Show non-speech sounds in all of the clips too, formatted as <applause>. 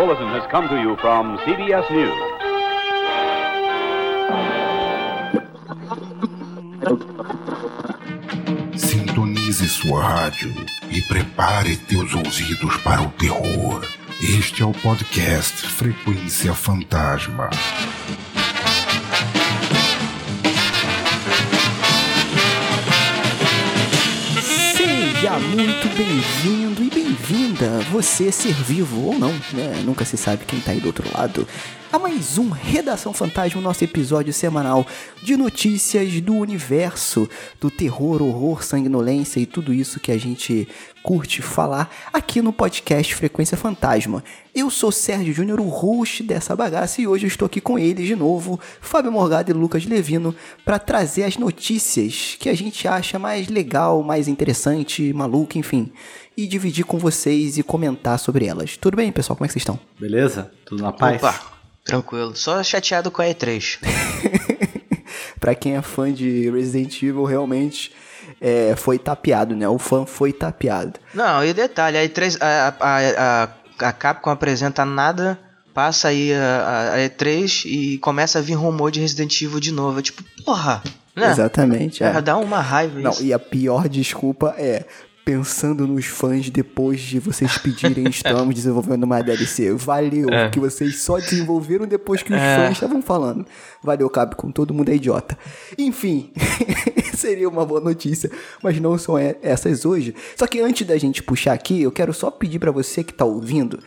bulletin has come to you from CBS News. Sintonize sua rádio e prepare teus ouvidos para o terror. Este é o podcast Frequência Fantasma. Seja muito bem-vindo e bem-vinda, você ser vivo ou não, né? Nunca se sabe quem tá aí do outro lado. A mais um Redação Fantasma, nosso episódio semanal de notícias do universo, do terror, horror, sanguinolência e tudo isso que a gente curte falar aqui no podcast Frequência Fantasma. Eu sou Sérgio Júnior, o host dessa bagaça, e hoje eu estou aqui com eles de novo, Fábio Morgado e Lucas Levino, para trazer as notícias que a gente acha mais legal, mais interessante, maluco, enfim, e dividir com vocês e comentar sobre elas. Tudo bem, pessoal? Como é que vocês estão? Beleza? Tudo na paz? Opa, tranquilo. Só chateado com a E3. <laughs> Pra quem é fã de Resident Evil, realmente é, foi tapeado, né? O fã foi tapeado. Não, e detalhe, a E3, a, a, a, a Capcom apresenta nada, passa aí a, a E3 e começa a vir rumor de Resident Evil de novo. É Tipo, porra, né? Exatamente. É. Dá uma raiva Não, isso. e a pior desculpa é pensando nos fãs depois de vocês pedirem <laughs> estamos desenvolvendo uma DLC. Valeu, que vocês só desenvolveram depois que os É. fãs estavam falando. Valeu, Capcom, todo mundo é idiota. Enfim, <laughs> seria uma boa notícia, mas não são essas hoje. Só que antes da gente puxar aqui, eu quero só pedir pra você que tá ouvindo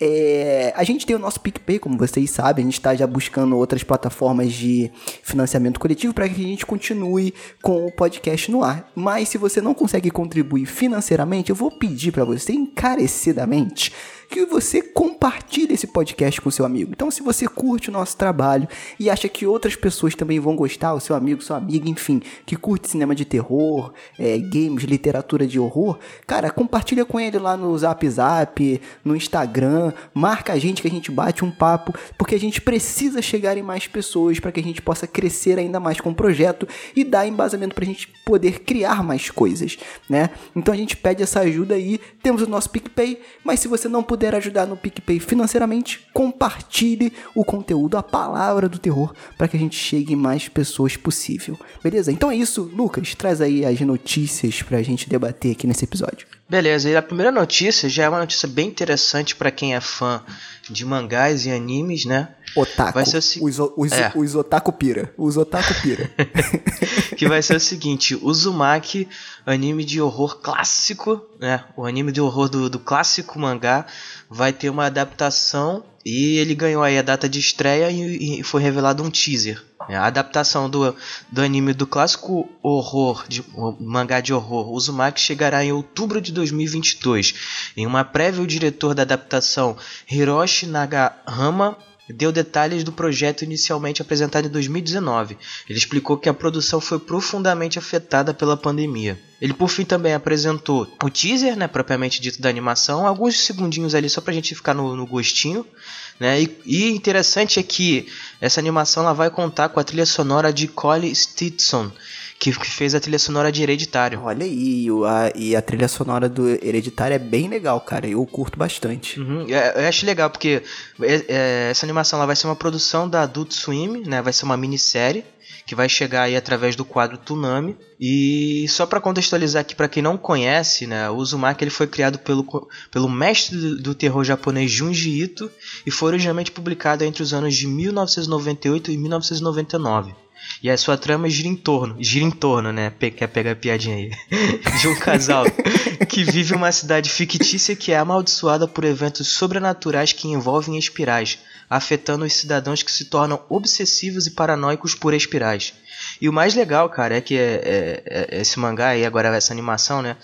é, a gente tem o nosso PicPay, como vocês sabem, a gente está já buscando outras plataformas de financiamento coletivo para que a gente continue com o podcast no ar. Mas se você não consegue contribuir financeiramente, eu vou pedir para você encarecidamente que você compartilhe esse podcast com seu amigo. Então, se você curte o nosso trabalho e acha que outras pessoas também vão gostar, o seu amigo, sua amiga, enfim, que curte cinema de terror, é, games, literatura de horror, cara, compartilha com ele lá no Zap Zap, no Instagram, marca a gente que a gente bate um papo, porque a gente precisa chegar em mais pessoas para que a gente possa crescer ainda mais com o projeto e dar embasamento para a gente poder criar mais coisas, né? Então a gente pede essa ajuda aí, temos o nosso PicPay, mas se você não puder ajudar no PicPay financeiramente, compartilhe o conteúdo, a palavra do terror, para que a gente chegue em mais pessoas possível. Beleza? Então é isso, Lucas, traz aí as notícias pra gente debater aqui nesse episódio. Beleza, e a primeira notícia já é uma notícia bem interessante pra quem é fã de mangás e animes, né? Otaku. Vai ser o se- os, os, É. os otaku pira. Os otaku pira. <laughs> que vai ser o seguinte: Uzumaki, anime de horror clássico, né? O anime de horror do, do clássico mangá vai ter uma adaptação e ele ganhou aí a data de estreia e, e foi revelado um teaser. né? A adaptação do, do anime do clássico horror, de, mangá de horror, Uzumaki chegará em outubro de 2022. Em uma prévia, o diretor da adaptação, Hiroshi Nagahama, deu detalhes do projeto inicialmente apresentado em 2019. Ele explicou que a produção foi profundamente afetada pela pandemia. Ele por fim também apresentou o teaser, né, propriamente dito da animação, alguns segundinhos ali só pra gente ficar no, no gostinho, né? E, e interessante é que essa animação ela vai contar com a trilha sonora de Cole Stetson, que, que fez a trilha sonora de Hereditário. Olha aí, a, e a trilha sonora do Hereditário é bem legal, cara. Eu curto bastante. Uhum, é- Eu acho legal porque é- é, essa animação ela vai ser uma produção da Adult Swim, né? Vai ser uma minissérie que vai chegar aí através do quadro Tsunami. E só para contextualizar aqui para quem não conhece, né, o Uzumaki ele foi criado pelo, pelo mestre do, do terror japonês Junji Ito e foi originalmente publicado entre os anos de 1998 e 1999. E a sua trama gira em torno, gira em torno, né? Pe- Quer pegar a piadinha aí? <laughs> De um casal que vive uma cidade fictícia que é amaldiçoada por eventos sobrenaturais que envolvem espirais, afetando os cidadãos que se tornam obsessivos e paranoicos por espirais. E o mais legal, cara, é que é, é- é- esse mangá e agora essa animação, né?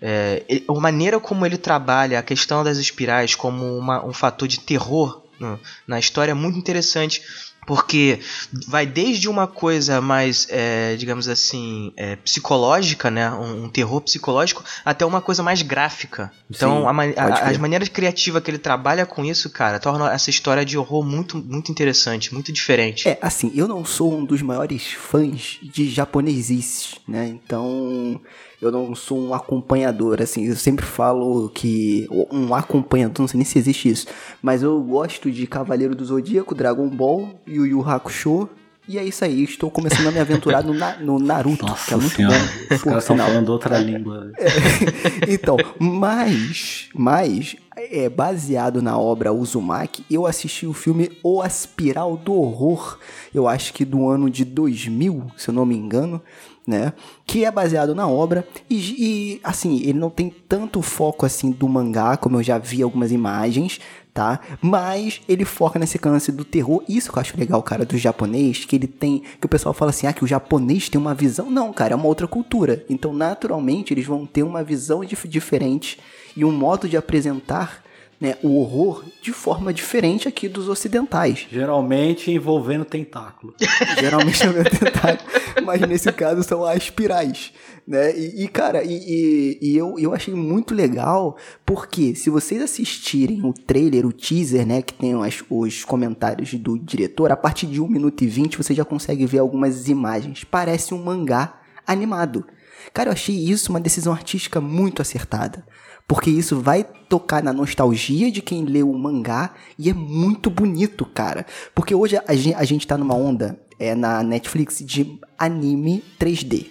É, a maneira como ele trabalha a questão das espirais como uma- um fator de terror no- na história é muito interessante porque vai desde uma coisa mais, é, digamos assim, é, psicológica, né, um, um terror psicológico, até uma coisa mais gráfica. Então, Sim, a a- as maneiras criativas que ele trabalha com isso, cara, torna essa história de horror muito, muito interessante, muito diferente. É, assim, eu não sou um dos maiores fãs de japonesices, né? Então, eu não sou um acompanhador, assim, eu sempre falo que um acompanhador, não sei nem se existe isso, mas eu gosto de Cavaleiro do Zodíaco, Dragon Ball, Yu Yu Hakusho, e é isso aí, estou começando a me aventurar no, na, no Naruto, Nossa que é muito senhora, bom. os caras estão falando outra língua. <laughs> então, mas, mas é baseado na obra Uzumaki, eu assisti o filme O Aspiral do Horror, eu acho que do ano de 2000, se eu não me engano, né? Que é baseado na obra e, e, assim, ele não tem tanto foco assim do mangá, como eu já vi algumas imagens, tá? Mas ele foca nesse lance do terror. Isso que eu acho legal, cara, do japonês, que ele tem, que o pessoal fala assim, ah, que o japonês tem uma visão, não, cara, é uma outra cultura. Então, naturalmente, eles vão ter uma visão dif diferente e um modo de apresentar né, o horror de forma diferente aqui dos ocidentais. Geralmente envolvendo tentáculo. <laughs> Geralmente o meu tentáculo, mas nesse caso são as espirais, né? E, e, cara, e, e- e eu, eu achei muito legal, porque se vocês assistirem o trailer, o teaser, né, que tem as- os comentários do diretor, a partir de 1 minuto e 20 você já consegue ver algumas imagens. Parece um mangá animado. Cara, eu achei isso uma decisão artística muito acertada. Porque isso vai tocar na nostalgia de quem leu o mangá e é muito bonito, cara. Porque hoje a gente, a gente tá numa onda é, na Netflix de anime 3D.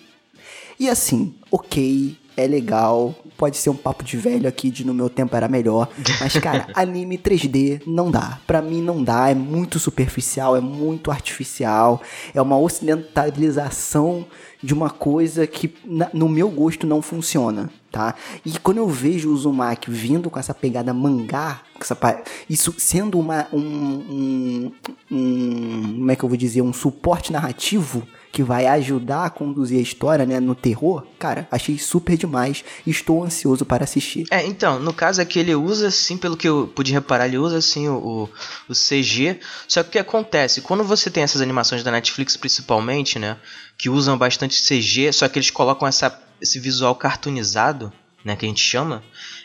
E assim, ok, é legal, pode ser um papo de velho aqui de no meu tempo era melhor, mas cara, <laughs> anime 3D não dá. Pra mim não dá, é muito superficial, é muito artificial, é uma ocidentalização de uma coisa que na- no meu gosto não funciona, tá? E quando eu vejo o Uzumaki vindo com essa pegada mangá, essa isso sendo uma um, um, um- como é que eu vou dizer, um suporte narrativo que vai ajudar a conduzir a história, né, no terror, cara, achei super demais estou ansioso para assistir. É, então, no caso aqui ele usa assim, pelo que eu pude reparar, ele usa assim o, o, o CG. Só que o que acontece? Quando você tem essas animações da Netflix principalmente, né? Que usam bastante CG, só que eles colocam essa, esse visual cartoonizado, né? Que a gente chama.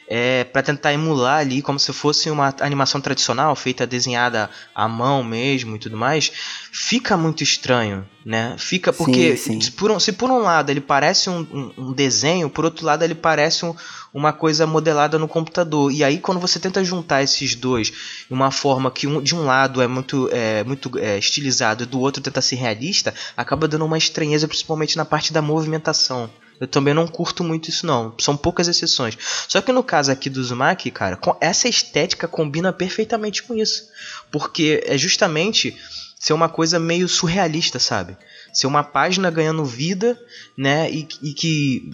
É, para tentar emular ali como se fosse uma animação tradicional, feita desenhada à mão mesmo e tudo mais, fica muito estranho, né? Fica porque Sim, sim. Se, por um, se por um lado ele parece um, um- um desenho, por outro lado ele parece um- uma coisa modelada no computador. E aí quando você tenta juntar esses dois uma forma que um, de um lado é muito, é, muito é, estilizado e do outro tenta ser realista, acaba dando uma estranheza, principalmente na parte da movimentação. Eu também não curto muito isso não, são poucas exceções. Só que no caso aqui do Uzumaki, cara, essa estética combina perfeitamente com isso. Porque é justamente ser uma coisa meio surrealista, sabe? Ser uma página ganhando vida, né? E, e que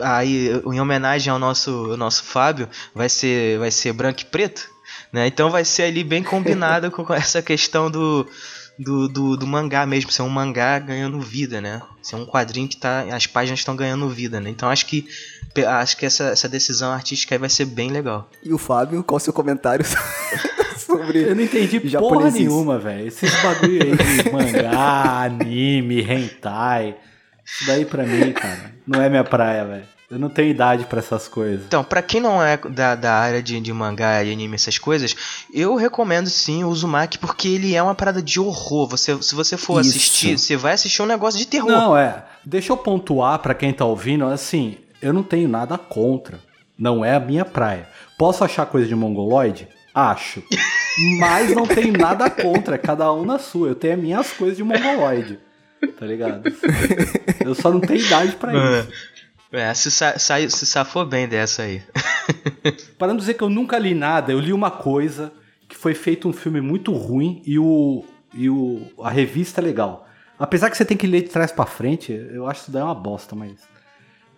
aí em homenagem ao nosso, ao nosso Fábio, vai ser vai ser branco e preto, né? Então vai ser ali bem combinado <laughs> com essa questão do do, do, do mangá mesmo, ser um mangá ganhando vida, né? Ser um quadrinho que tá. As páginas estão ganhando vida, né? Então acho que. Acho que essa, essa decisão artística aí vai ser bem legal. E o Fábio, qual o seu comentário <laughs> sobre Eu não entendi porra nenhuma, velho. Esses bagulho aí de mangá, <laughs> anime, hentai. Isso daí pra mim, cara, não é minha praia, velho. Eu não tenho idade pra essas coisas. Então, pra quem não é da, da área de, de mangá e anime, essas coisas, eu recomendo sim o Uzumaki, porque ele é uma parada de horror. Você, se você for Isso. assistir, você vai assistir um negócio de terror. Não, é. Deixa eu pontuar pra quem tá ouvindo, assim, eu não tenho nada contra. Não é a minha praia. Posso achar coisa de mongoloide? Acho. <laughs> Mas não tenho nada contra, cada um na sua. Eu tenho as minhas coisas de mongoloide. Tá ligado? Eu só não tenho idade pra isso. É, se, sa, sai- se safou bem dessa aí. <laughs> Para não dizer que eu nunca li nada, eu li uma coisa que foi feito um filme muito ruim e o e o a revista é legal. Apesar que você tem que ler de trás pra frente, eu acho isso daí uma bosta, mas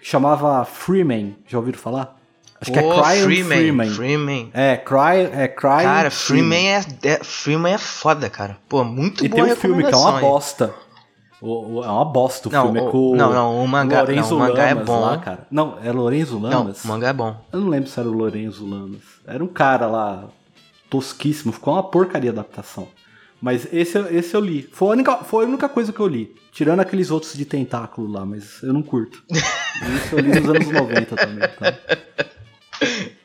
chamava Freeman, já ouviram falar? Acho que é Cry Freeman, Freeman. Freeman. É, Cry, é Cry Cara, Freeman é, é, Freeman é foda, cara. Pô, muito E boa tem um filme que é uma recomendação aí. O- o- é uma bosta o Não, filme, é o- com não, não, o mangá- Lorenzo não, o mangá é Lamas bom. lá, cara. Não, é Lorenzo Não, Lamas? o mangá é bom. Eu não lembro se era o Lorenzo Lamas. Era um cara lá, tosquíssimo. Ficou uma porcaria a adaptação. Mas esse, eu- esse eu li. Foi a, única, foi a única coisa que eu li. Tirando aqueles outros de tentáculo lá, mas eu não curto. <laughs> Isso eu li nos anos 90 também. Tá?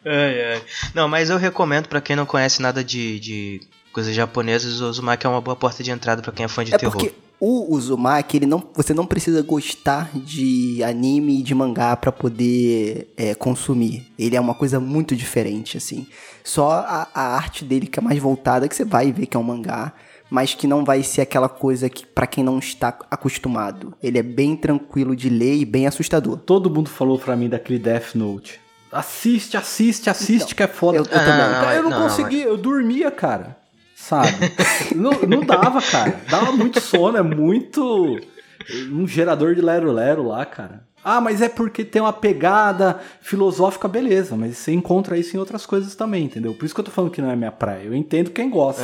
Ai, ai. Não, mas eu recomendo pra quem não conhece nada de, de coisas japonesas, o Uzumaki é uma boa porta de entrada pra quem é fã de É terror. porque o Uzumaki, ele não, você não precisa gostar de anime e de mangá pra poder é, consumir. Ele é uma coisa muito diferente, assim. Só a, a arte dele que é mais voltada, que você vai ver que é um mangá, mas que não vai ser aquela coisa que para quem não está acostumado. Ele é bem tranquilo de ler e bem assustador. Todo mundo falou pra mim daquele Death Note. Assiste, assiste, assiste, que é foda. eu- eu também. Cara, eu não, Não, não, conseguia, eu dormia, cara. Sabe? não, não dava, cara. Dava muito sono, é muito. Um gerador de lero-lero lá, cara. Ah, mas é porque tem uma pegada filosófica, beleza, mas você encontra isso em outras coisas também, entendeu? Por isso que eu tô falando que não é minha praia. Eu entendo quem gosta.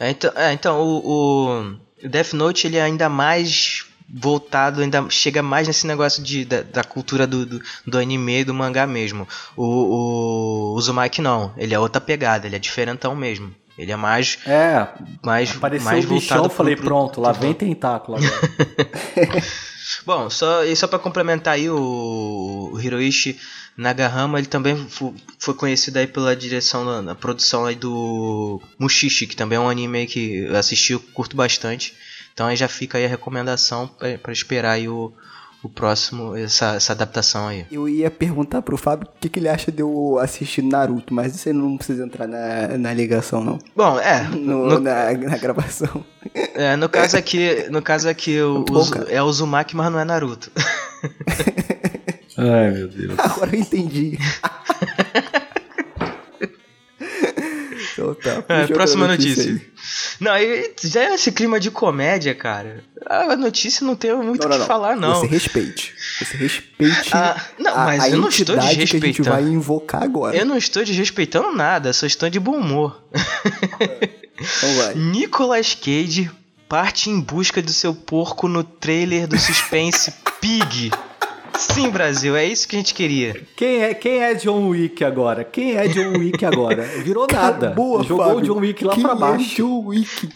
É. É, então, é, então o, o Death Note ele é ainda mais voltado, ainda chega mais nesse negócio de, da, da cultura do, do, do anime e do mangá mesmo. O, o Uzumaki não, ele é outra pegada, ele é diferentão mesmo. Ele é mais, É, mais, apareceu mais o bichão, voltado eu falei, pro- pro- pronto, lá pro- vem tentáculo <laughs> agora. <laughs> Bom, só, e só pra complementar aí, o, o Hiroishi Nagahama, ele também foi conhecido aí pela direção, na, na produção aí do Mushishi, que também é um anime que eu assisti, eu curto bastante. Então aí já fica aí a recomendação pra esperar aí o, o próximo, essa, essa adaptação aí. Eu ia perguntar pro Fábio o que, que ele acha de eu assistir Naruto, mas você não precisa entrar na, na ligação, não. Bom, é, No- no, na, na gravação. é, no caso aqui, no caso aqui o, Muito o bom, Zu- cara. é o Uzumaki, mas não é Naruto. <laughs> Ai, meu Deus. Agora eu entendi. <laughs> então tá. É, próxima notícia. aí. Não, aí já é esse clima de comédia, cara. A notícia não tem muito o que não, falar, não. Você respeite. Você respeite Ah, não, mas a eu não estou que a gente desrespeitando. vai invocar agora. Eu não estou desrespeitando nada, só estou de bom humor. Então vai. <laughs> Nicolas Cage parte em busca do seu porco no trailer do suspense Pig. Sim, Brasil, é isso que a gente queria. Quem é, quem é John Wick agora? Quem é John Wick agora? Virou nada. Boa, Jogou Fábio. o John Wick lá Quem pra é baixo. John Wick?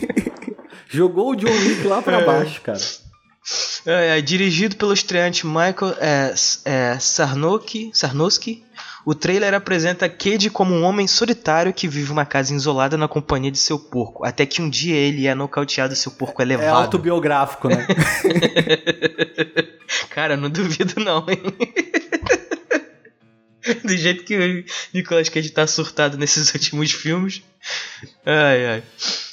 <laughs> Jogou o John Wick lá pra É. baixo, cara. É, é, dirigido pelo estreante Michael é, S- é, Sarnoki, Sarnowski, o trailer apresenta Cage como um homem solitário que vive uma casa isolada na companhia de seu porco, até que um dia ele é nocauteado e seu porco é É levado. autobiográfico, né? <laughs> Cara, não duvido não, hein? <laughs> Do jeito que o Nicolas Cage tá surtado nesses <laughs> últimos filmes. Ai, ai.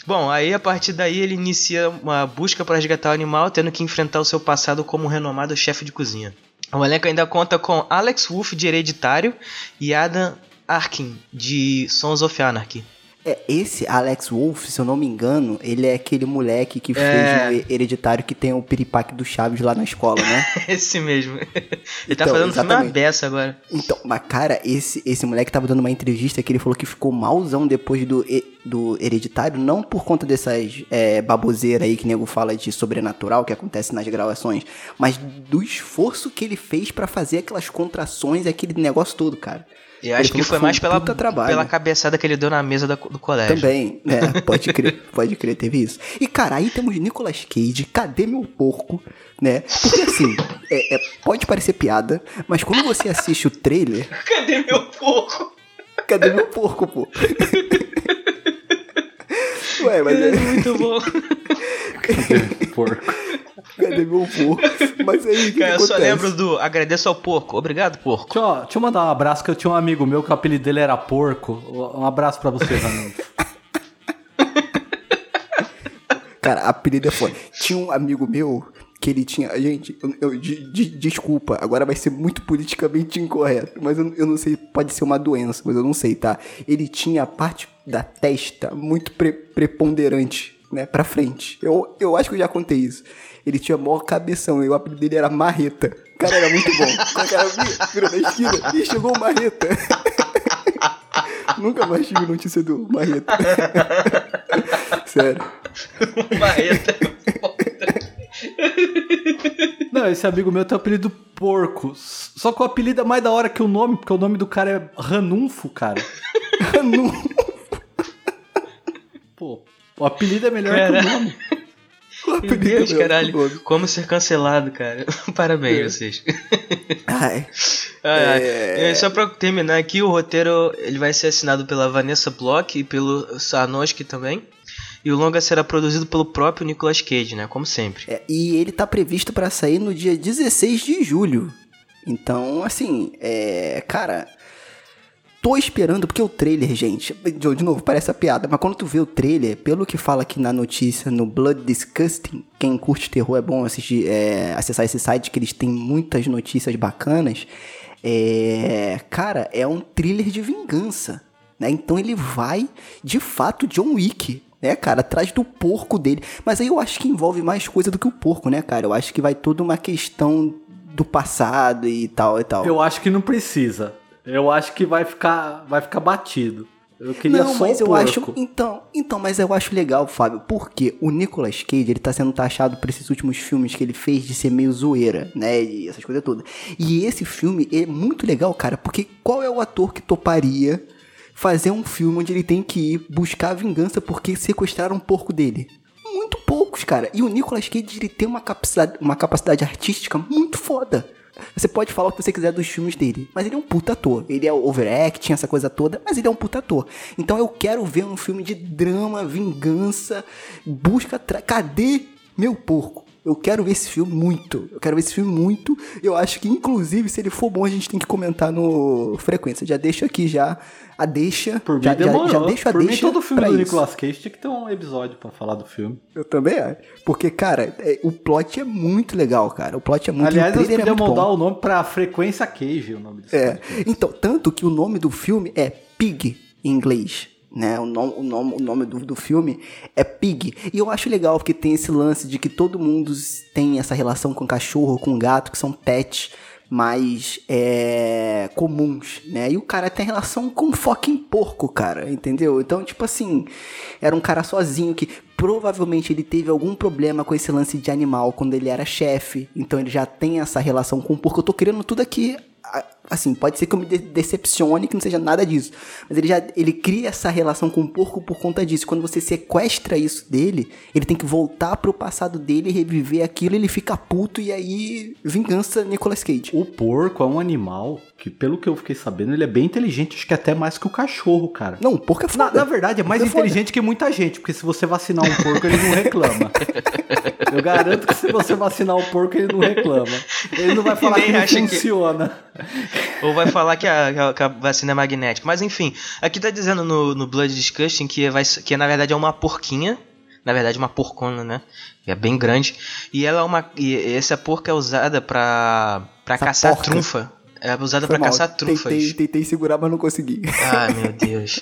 Bom, aí a partir daí ele inicia uma busca para resgatar o animal, tendo que enfrentar o seu passado como um renomado chefe de cozinha. O elenco ainda conta com Alex Wolff de Hereditário e Adam Arkin de Sons of Anarchy. É, esse Alex Wolff, se eu não me engano, ele é aquele moleque que É. fez no Hereditário que tem o piripaque do Chaves lá na escola, né? <laughs> Esse mesmo. Ele tá Então, fazendo filme beça agora. Então, mas cara, esse, esse moleque tava dando uma entrevista que ele falou que ficou malzão depois do, do Hereditário, não por conta dessas é, baboseiras aí que nego fala de sobrenatural que acontece nas gravações, mas do esforço que ele fez pra fazer aquelas contrações e aquele negócio todo, cara. Eu acho que foi mais pela, trabalho. pela cabeçada que ele deu na mesa da- do colégio. Também, é, <laughs> pode crer, pode crer, teve isso. E cara, aí temos Nicolas Cage, cadê meu porco, né? Porque assim, é- é, pode parecer piada, mas quando você assiste o trailer, <laughs> Cadê meu porco? cadê meu porco, pô? <laughs> Ué, mas é, Muito bom. Porco. Cadê meu porco? Mas aí, que, Cara, que eu só lembro do agradeço ao porco. Obrigado, porco. Deixa eu, deixa eu mandar um abraço, que eu tinha um amigo meu que o apelido dele era Porco. Um abraço pra você, Ranulfo. <laughs> Cara, apelido é foda. Tinha um amigo meu que ele tinha. Gente, eu, eu- de- de- desculpa, agora vai ser muito politicamente incorreto, mas eu, eu não sei, pode ser uma doença, mas eu não sei, tá? Ele tinha a parte da testa muito pre- preponderante, né, pra frente. Eu, eu acho que eu já contei isso. Ele tinha maior cabeção e o apelido dele era Marreta. Cara, era muito bom. O cara vi- virou na esquina e chegou o Marreta. <laughs> Nunca mais tive notícia do Marreta. <laughs> Sério. Marreta. <laughs> Não, esse amigo meu tem o apelido Porco. Só que o apelido é mais da hora que o nome, porque o nome do cara é Ranunfo, cara. Não. Pô, o apelido é melhor que o nome. Meu Deus, Meu caralho. Como ser cancelado, cara. <laughs> Parabéns, É. vocês. Ai, <laughs> Ai, ai. É. Só pra terminar aqui, o roteiro ele vai ser assinado pela Vanessa Block e pelo Sarnowski também. E o longa será produzido pelo próprio Nicolas Cage, né? Como sempre. É, e ele tá previsto pra sair no dia 16 de julho. Então, assim, é. Cara. Tô esperando, porque o trailer, gente. De novo, parece a piada, mas quando tu vê o trailer, pelo que fala aqui na notícia no Blood Disgusting, quem curte terror é bom assistir, é, acessar esse site, que eles têm muitas notícias bacanas. É, cara, é um thriller de vingança. Né? Então ele vai, de fato, John Wick né, cara, atrás do porco dele. Mas aí eu acho que envolve mais coisa do que o porco, né, cara? Eu acho que vai toda uma questão do passado e tal e tal. Eu acho que não precisa. Eu acho que vai ficar, vai ficar batido. Eu queria não, só mas o eu porco. acho, então, então, mas eu acho legal, Fábio, porque o Nicolas Cage, ele tá sendo taxado por esses últimos filmes que ele fez de ser meio zoeira, né, e essas coisas todas. E esse filme é muito legal, cara, porque qual é o ator que toparia fazer um filme onde ele tem que ir buscar vingança porque sequestraram um porco dele? Muito poucos, cara. E o Nicolas Cage, ele tem uma capacidade, uma capacidade artística muito foda. Você pode falar o que você quiser dos filmes dele, mas ele é um puta ator. Ele é overacting, essa coisa toda, mas ele é um puta ator. Então eu quero ver um filme de drama, vingança, busca. Tra... Cadê meu porco? Eu quero ver esse filme muito. Eu quero ver esse filme muito. Eu acho que, inclusive, se ele for bom, a gente tem que comentar no Frequência. Já deixo aqui já a deixa. Por mim já, já, demorou. já deixo a Por mim, deixa. todo filme do isso. Nicolas Cage tinha que ter um episódio pra falar do filme. Eu também acho. Porque, cara, é- o plot é muito legal, cara. O plot é muito Aliás, trailer é podíamos muito mudar bom. o nome pra Frequência Cage, o nome desse É. podcast. Então, tanto que o nome do filme é Pig em inglês. Né? O, nome, o nome, o nome do, do filme é Pig. E eu acho legal porque tem esse lance de que todo mundo tem essa relação com cachorro, com gato, que são pets mais é, comuns, né? E o cara tem relação com um fucking porco, cara, entendeu? Então, tipo assim, era um cara sozinho que provavelmente ele teve algum problema com esse lance de animal quando ele era chefe. Então ele já tem essa relação com o porco. Eu tô querendo tudo aqui assim, pode ser que eu me de- decepcione que não seja nada disso, mas ele já ele cria essa relação com o porco por conta disso. Quando você sequestra isso dele, ele tem que voltar pro passado dele, reviver aquilo, ele fica puto e aí vingança Nicolas Cage. O porco é um animal que, pelo que eu fiquei sabendo, ele é bem inteligente, acho que até mais que o cachorro, cara. Não, o porco é Na, foda. na verdade, é mais Porco foda. inteligente que muita gente, porque se você vacinar um porco, ele não reclama. <laughs> Eu garanto que se você vacinar um porco, ele não reclama. Ele não vai falar nem que não acha que- funciona. <laughs> <laughs> Ou vai falar que a, que a- vacina é magnética. Mas enfim, aqui tá dizendo no, no Blood Disgusting que, vai, que na verdade é uma porquinha. Na verdade, uma porcona, né? É bem grande. E ela é uma. E essa porca é usada pra, pra Essa caçar porca. trunfa. É usada mal. caçar trunfas. Tentei, tentei segurar, mas não consegui. Ai, meu Deus.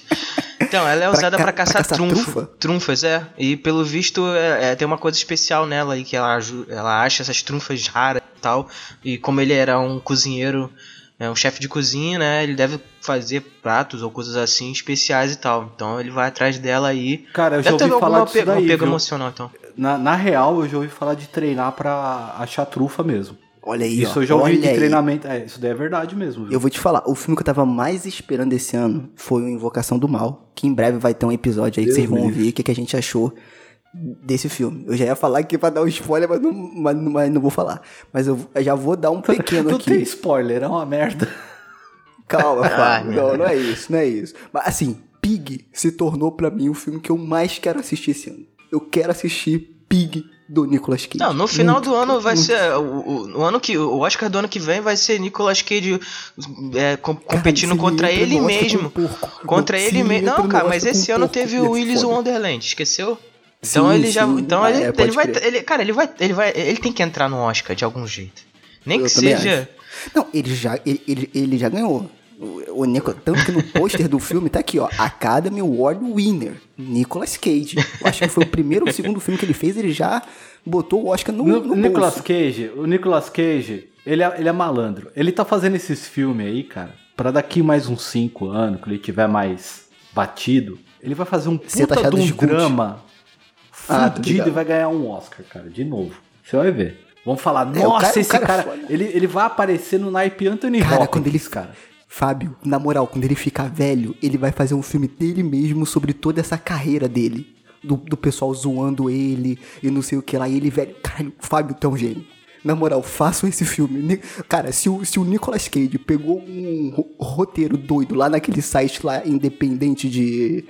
Então, ela é usada pra caçar, caçar trunfo, trufa? trunfas, é. E pelo visto, é, é, tem uma coisa especial nela aí, que ela, ela acha essas trunfas raras e tal. E como ele era um cozinheiro, é, um chefe de cozinha, né? Ele deve fazer pratos ou coisas assim especiais e tal. Então ele vai atrás dela aí. Cara, eu já Deve ter ouvi falar disso pe- daí, apego viu? emocional, então. Na, na real, eu já ouvi falar de treinar pra achar trufa mesmo. Olha aí, isso ó. eu já ouvi Olha de aí. treinamento. É, isso daí é verdade mesmo, viu? Eu vou te falar, o filme que eu tava mais esperando esse ano foi o Invocação do Mal, que em breve vai ter um episódio aí que Deus vocês vão ouvir o que, que a gente achou desse filme. Eu já ia falar aqui pra dar um spoiler, mas não, mas, não- mas não vou falar. Mas eu, eu já vou dar um <laughs> pequeno Não aqui. tem spoiler, é uma merda. Calma, <laughs> meu não, não é isso, não é isso. Mas assim, Pig se tornou pra mim o filme que eu mais quero assistir esse ano. Eu quero assistir Pig do Nicolas Cage. Não, no final Muito, do ano vai muito. ser. O, o- o ano que, o Oscar do ano que vem vai ser Nicolas Cage é, com- competindo se ele contra ele mesmo. um. Contra ele mesmo. Não, cara, mas esse um ano porco, teve o Willis. Wonderland, esqueceu? Então Sim, ele já. sim. Então Ah, ele, é, ele vai. crer. Ele, cara, ele vai, ele vai. Ele tem que entrar no Oscar de algum jeito. Nem Eu que seja. acho. Não, ele já, ele, ele, ele já ganhou. O, o Nico, tanto que no pôster do filme tá aqui, ó. Academy Award Winner, Nicolas Cage. Eu acho que foi o primeiro ou o segundo filme que ele fez, ele já botou o Oscar no, No, no Nicolas bolso. Cage, o Nicolas Cage, ele é, ele é malandro. Ele tá fazendo esses filmes aí, cara, pra daqui mais uns 5 anos, quando ele tiver mais batido, ele vai fazer um Ser puta de um de cult. drama fudido ligado. e vai ganhar um Oscar, cara, de novo. Você vai ver. Vamos falar, É, nossa, cara- esse cara é cara, ele, ele vai aparecer no naipe Anthony Cara, Hopkins, quando ele. cara. Fábio, na moral, quando ele ficar velho, ele vai fazer um filme dele mesmo sobre toda essa carreira dele. Do, do pessoal zoando ele e não sei o que lá. E ele, velho, caralho, Fábio, um gênio. Na moral, façam esse filme. Cara, se o, se o Nicolas Cage pegou um ro- roteiro doido lá naquele site lá independente de.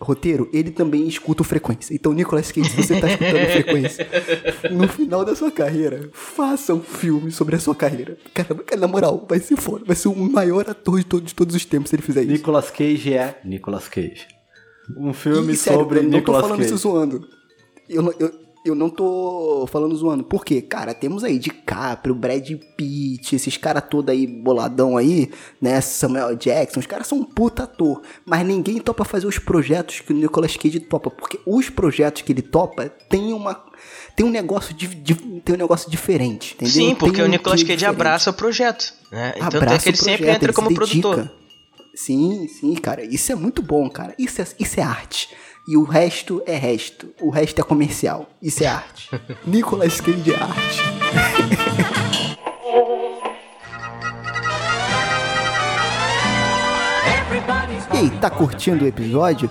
Roteiro, ele também escuta o frequência. Então, Nicolas Cage, se você tá escutando frequência, <laughs> no final da sua carreira, faça um filme sobre a sua carreira. Cara, na moral, vai ser foda. Vai ser o maior ator de, todo- de todos os tempos se ele fizer isso. Nicolas Cage é Nicolas Cage. Um filme E, sério, sobre eu não tô Nicolas falando Cage. isso zoando. Eu, eu, eu não tô falando zoando. Por quê? Cara, temos aí DiCaprio, Brad Pitt, esses caras todos aí boladão aí, né? Samuel Jackson, os caras são um puta ator. Mas ninguém topa fazer os projetos que o Nicolas Cage topa. Porque os projetos que ele topa tem uma. Tem um negócio, de, de- tem um negócio diferente, entendeu? Sim, porque Tem o um Nicolas quê Cage diferente. abraça o projeto. Né? Então Abraça é que ele o sempre projeto, entra ele como produtor. Sim, sim, cara. Isso é muito bom, cara. Isso é, isso é arte. E o resto é resto. O resto é comercial. Isso é arte. <laughs> Nicolas Cage é arte. E aí, tá curtindo o episódio?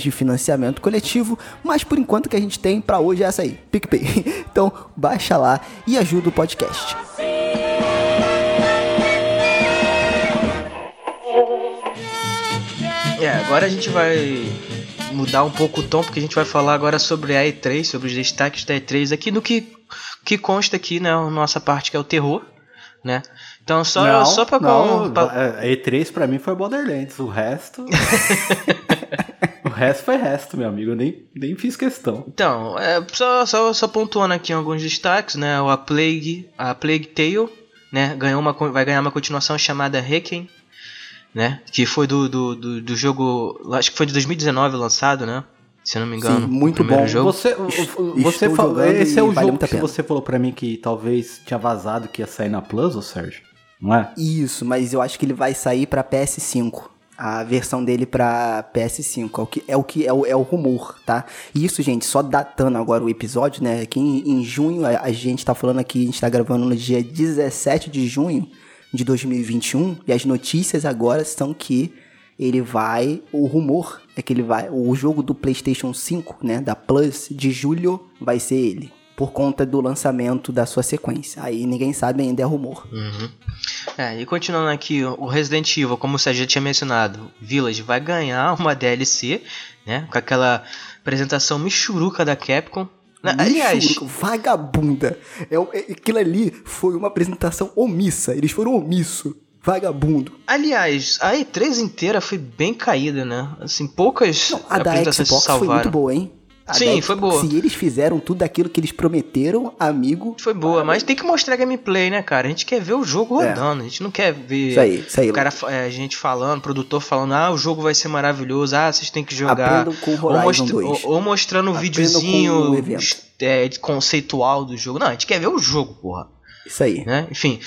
de financiamento coletivo, mas por enquanto o que a gente tem para hoje é essa aí, PicPay. <laughs> Então, baixa lá e ajuda o podcast. É, agora a gente vai mudar um pouco o tom, porque a gente vai falar agora sobre a E3, sobre os destaques da E3 aqui, no que, que consta aqui, né, a nossa parte que é o terror, né? Então só, não, só pra... não, pra- é, E3 pra mim foi Borderlands. O resto. <laughs> o resto foi resto, meu amigo. Eu nem, nem fiz questão. Então, é, só, só, só pontuando aqui alguns destaques, né? O A Plague, a Plague Tale, né? Ganhou uma, vai ganhar uma continuação chamada Requiem, né? Que foi do, do, do, do jogo, acho que foi de 2019 lançado, né? Se eu não me engano. Sim, muito bom. Jogo. Você, o- você falou, esse é o vale jogo que pena. você falou pra mim que talvez tinha vazado que ia sair na Plus, ô Sérgio? Não é? Isso, mas eu acho que ele vai sair pra PS5. A versão dele pra PS5. É o que é o, que, é o, é o rumor, tá? Isso, gente, só datando agora o episódio, né? Que em, em junho, a, a gente tá falando aqui, a gente tá gravando no dia 17 de junho de 2021. E as notícias agora são que ele vai. O rumor é que ele vai. O jogo do PlayStation 5, né? Da Plus, de julho, vai ser ele. Por conta do lançamento da sua sequência. Aí ninguém sabe ainda, é rumor. Uhum. É, e continuando aqui, o Resident Evil, como você já tinha mencionado, Village vai ganhar uma DLC, né? Com aquela apresentação michuruca da Capcom. Na- Aliás, vagabunda. É, o- é- aquilo ali foi uma apresentação omissa. Eles foram omisso. Vagabundo. aliás, a E3 inteira foi bem caída, né? Assim, poucas Não, a da Xbox foi salvaram. muito boa, hein? A Sim, da foi boa. Se eles fizeram tudo aquilo que eles prometeram, amigo. Foi boa, mas tem que mostrar gameplay, né, cara? A gente quer ver o jogo É. rodando, a gente não quer ver Isso aí, isso aí. o cara, é, a gente falando, produtor falando, ah, o jogo vai ser maravilhoso, ah, vocês têm que jogar. Aprendam com Ou, Horizon mostra- 2. ou- ou mostrando um videozinho é, conceitual do jogo. Não, a gente quer ver o jogo, porra. Isso aí. Né? Enfim,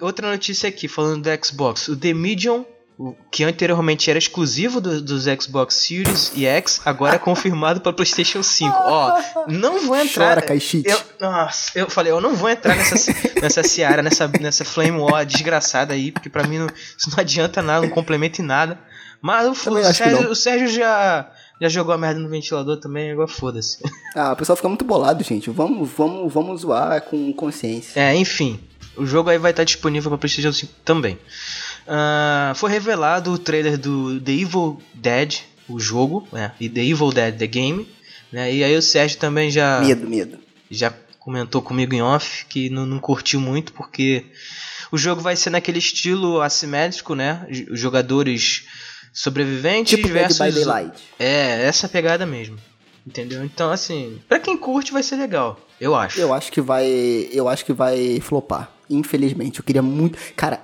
outra notícia aqui, falando do Xbox. O The Medium, o- que anteriormente era exclusivo do- dos Xbox Series e X, agora é confirmado para PlayStation 5. Ó, não vou entrar. Chora, Caixite. Eu, nossa, eu falei, eu não vou entrar nessa, <laughs> nessa seara, nessa, nessa Flame War desgraçada aí, porque pra mim não, isso não adianta nada, não complementa em nada. Mas o, o Sérgio, o Sérgio já, já jogou a merda no ventilador também, agora foda-se. Ah, o pessoal fica muito bolado, gente. Vamos, vamos, vamos zoar com consciência. É, enfim, o jogo aí vai estar disponível para PlayStation 5 também. Ah, foi revelado o trailer do The Evil Dead, o jogo, né? E The Evil Dead, The Game. Né? E aí o Sérgio também já, Medo, medo. já comentou comigo em off que não, não curtiu muito porque o jogo vai ser naquele estilo assimétrico, né? Os jogadores sobreviventes Tipo Dead versus by Daylight. é essa pegada mesmo. Entendeu? Então assim, pra quem curte vai ser legal, eu acho. Eu acho que vai. Eu acho que vai flopar. Infelizmente. Eu queria muito. Cara,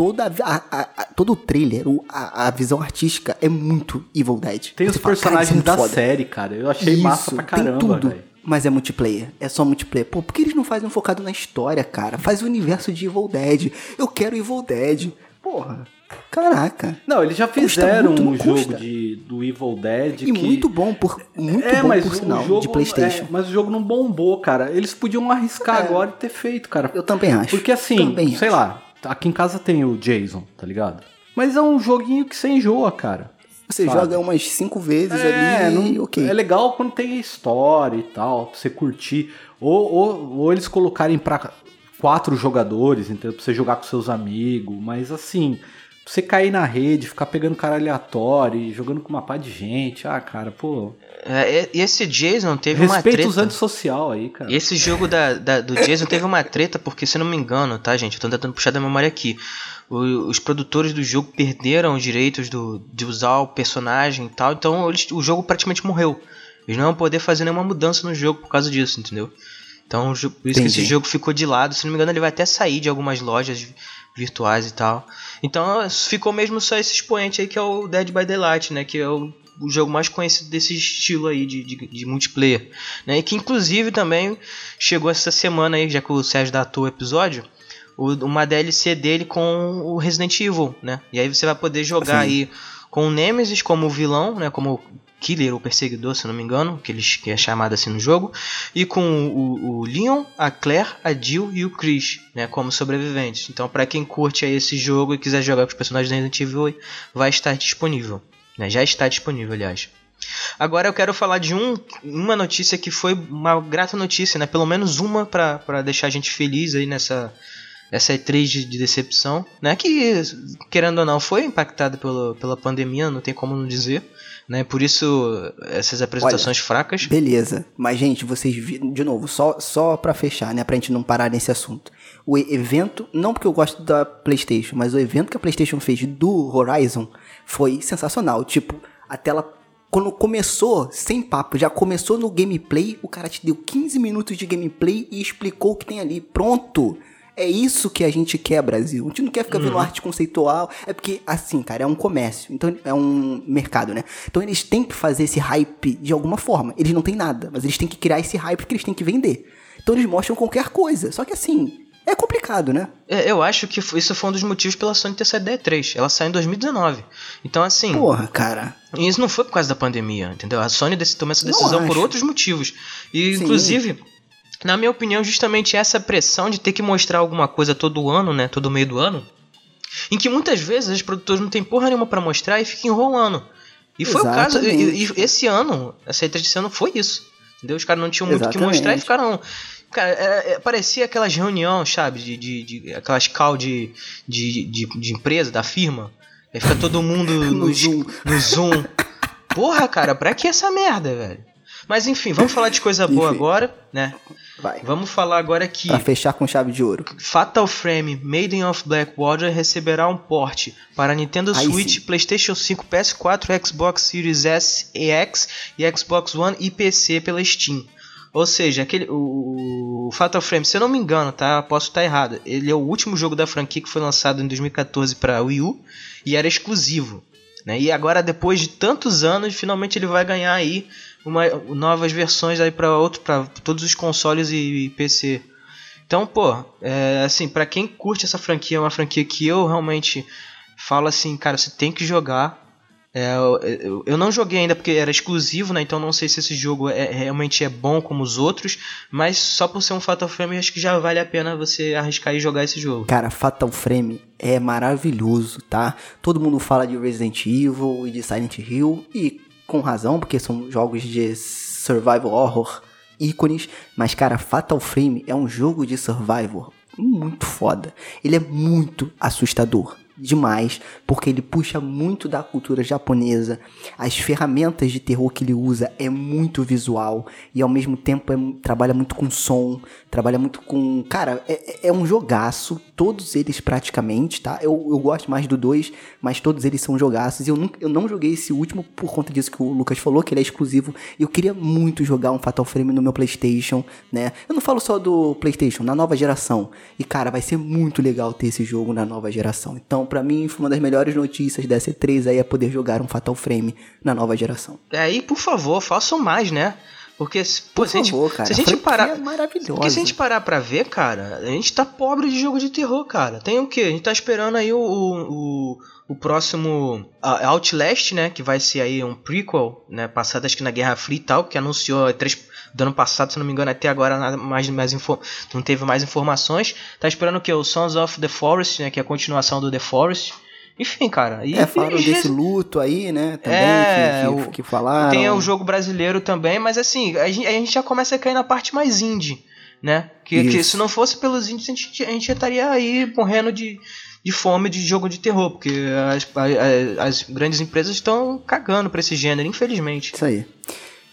toda a, a- a- todo o trailer, o- a, a visão artística é muito Evil Dead. Tem os Você fala, cara, isso é personagens da foda. série, cara. Eu achei massa pra tem caramba, tudo. velho. Mas é multiplayer. É só multiplayer. Pô, por que eles não fazem um focado na história, cara? Faz o universo de Evil Dead. Eu quero Evil Dead. Porra. Caraca. Não, eles já fizeram muito, um jogo custa? de, do Evil Dead E que... muito bom, por, muito é, bom mas por sinal, jogo, de Playstation. é, mas o jogo não bombou, cara. Eles podiam arriscar É. agora e ter feito, cara. Eu também acho. Porque assim, Também sei acho. lá, aqui em casa tem o Jason, tá ligado? Mas é um joguinho que você enjoa, cara. Você sabe? joga umas cinco vezes É, ali não- e ok. é legal quando tem história e tal, pra você curtir. Ou, ou, ou eles colocarem pra quatro jogadores, entendeu? Pra você jogar com seus amigos. Mas assim, você cair na rede, ficar pegando cara aleatório e jogando com uma pá de gente. Ah, cara, pô. É, esse Jason teve uma Respeita treta. os antissocial aí, cara. Esse jogo da, da- do Jason teve uma treta, porque se não me engano, tá, gente? Eu tô tentando puxar da memória aqui. O- os produtores do jogo perderam os direitos do, de usar o personagem e tal, então eles- o jogo praticamente morreu. Eles não iam poder fazer nenhuma mudança no jogo por causa disso, entendeu? Então, por isso que Entendi. esse jogo ficou de lado. Se não me engano, ele vai até sair de algumas lojas virtuais e tal. Então, ficou mesmo só esse expoente aí que é o Dead by Daylight, né? Que é o, o jogo mais conhecido desse estilo aí de, de, de multiplayer. Né? E que inclusive também chegou essa semana aí, já que o Sérgio datou o episódio, o- uma DLC dele com o Resident Evil, né? E aí você vai poder jogar Sim. aí com o Nemesis como vilão, né? Como killer ou perseguidor, se não me engano, que, eles, que é chamado assim no jogo, e com o, o Leon, a Claire, a Jill e o Chris, né? Como sobreviventes. Então, pra quem curte esse jogo e quiser jogar com os personagens da Resident Evil, vai estar disponível. Né? Já está disponível, aliás. Agora eu quero falar de um, uma notícia que foi uma grata notícia, né? Pelo menos uma pra deixar a gente feliz aí nessa essa E3 de, de decepção, né? Que querendo ou não foi impactada pela, pela pandemia, não tem como não dizer, né? Por isso essas apresentações fracas. Beleza. Mas, gente, vocês viram, de novo, só, só pra fechar, né? Pra gente não parar nesse assunto. O evento, não porque eu gosto da PlayStation, mas o evento que a PlayStation fez do Horizon foi sensacional. Tipo, a tela. Quando começou, sem papo, já começou no gameplay, o cara te deu 15 minutos de gameplay e explicou o que tem ali. Pronto! É isso que a gente quer, Brasil. A gente não quer ficar vendo arte conceitual. É porque, assim, cara, é um comércio. Então, é um mercado, né? Então, eles têm que fazer esse hype de alguma forma. Eles não têm nada, mas eles têm que criar esse hype que eles têm que vender. Então, eles mostram qualquer coisa. Só que, assim, é complicado, né? É, Eu acho que isso foi um dos motivos pela Sony ter saído da E3. Ela saiu em 2019. Então, assim. Porra, cara. E isso não foi por causa da pandemia, entendeu? A Sony tomou essa decisão por outros motivos. E, Sim. inclusive, na minha opinião, justamente essa pressão de ter que mostrar alguma coisa todo ano, né? Todo meio do ano. Em que muitas vezes os produtores não têm porra nenhuma pra mostrar e ficam enrolando. E foi o caso. E, Exatamente. e esse ano, essa E3 desse ano foi isso. Entendeu? Os caras não tinham muito o que Exatamente. mostrar e ficaram. Cara, é- é- parecia aquelas reuniões, sabe? De, de, de- aquelas call de, de, de, de empresa, da firma. Aí fica todo mundo <laughs> No no, Zoom. no Zoom. Porra, cara, pra que essa merda, velho? Mas enfim, vamos falar de coisa boa agora, né? Vai. Vamos falar agora que Pra fechar com chave de ouro. Fatal Frame Maiden of Blackwater receberá um porte para Nintendo Aí Switch, sim. PlayStation 5, PS4, Xbox Series S e X e Xbox One e PC pela Steam. Ou seja, aquele, o, o Fatal Frame, se eu não me engano, tá? Posso estar errado. Ele é o último jogo da franquia que foi lançado em 2014 para Wii U e era exclusivo. Né? E agora, depois de tantos anos, finalmente ele vai ganhar aí uma, novas versões aí para outro, para todos os consoles e PC. Então, pô, é, assim, pra quem curte essa franquia, é uma franquia que eu realmente falo assim, cara, você tem que jogar. É, eu, eu- não joguei ainda porque era exclusivo, né? Então não sei se esse jogo é, realmente é bom como os outros, mas só por ser um Fatal Frame acho que já vale a pena você arriscar e jogar esse jogo. Cara, Fatal Frame é maravilhoso, tá? Todo mundo fala de Resident Evil e de Silent Hill, e com razão, porque são jogos de survival horror ícones, mas cara, Fatal Frame é um jogo de survival muito foda. Ele é muito assustador. Demais, porque ele puxa muito da cultura japonesa. As ferramentas de terror que ele usa é muito visual e ao mesmo tempo é- trabalha muito com som, trabalha muito com. Cara, é, é um jogaço, todos eles praticamente, tá? Eu, eu gosto mais do 2, mas todos eles são jogaços. E eu, nunca, eu não joguei esse último por conta disso que o Lucas falou, que ele é exclusivo. Eu queria muito jogar um Fatal Frame no meu PlayStation, né? Eu não falo só do PlayStation, na nova geração. E cara, vai ser muito legal ter esse jogo na nova geração. Então, pra mim, foi uma das melhores notícias dessa E3 aí é poder jogar um Fatal Frame na nova geração. Aí, por favor, façam mais, né? Porque, pô, se, a gente, favor, cara, se a gente parar. é. Porque se a gente parar pra ver, cara, a gente tá pobre de jogo de terror, cara. Tem o quê? A gente tá esperando aí o, o, o próximo ah, Outlast, né? Que vai ser aí um prequel, né? Passado acho que na Guerra Fria e tal, que anunciou três do ano passado, se não me engano, até agora nada mais, mais não teve mais informações. Tá esperando o que? O Sons of the Forest, né? Que é a continuação do The Forest. Enfim, cara. E, É, falaram e- desse luto aí, né? Também, É, que, que, que falaram. tem o jogo brasileiro também, mas assim, a gente, a gente já começa a cair na parte mais indie, né? Que, que se não fosse pelos indies, a gente, a gente já estaria aí morrendo de, de fome de jogo de terror, porque as, a- a- as grandes empresas estão cagando pra esse gênero, infelizmente. Isso aí.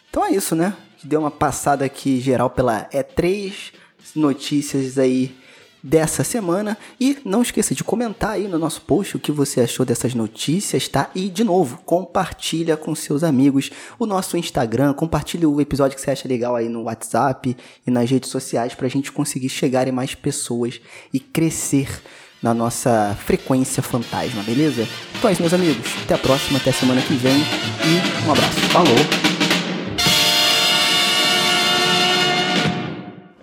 Então é isso, né? Deu uma passada aqui geral pela E3, notícias aí dessa semana. E não esqueça de comentar aí no nosso post o que você achou dessas notícias, tá? E de novo, compartilha com seus amigos o nosso Instagram, compartilha o episódio que você acha legal aí no WhatsApp e nas redes sociais pra gente conseguir chegar em mais pessoas e crescer na nossa frequência fantasma, beleza? Então é isso, meus amigos. Até a próxima, até semana que vem e um abraço. Falou!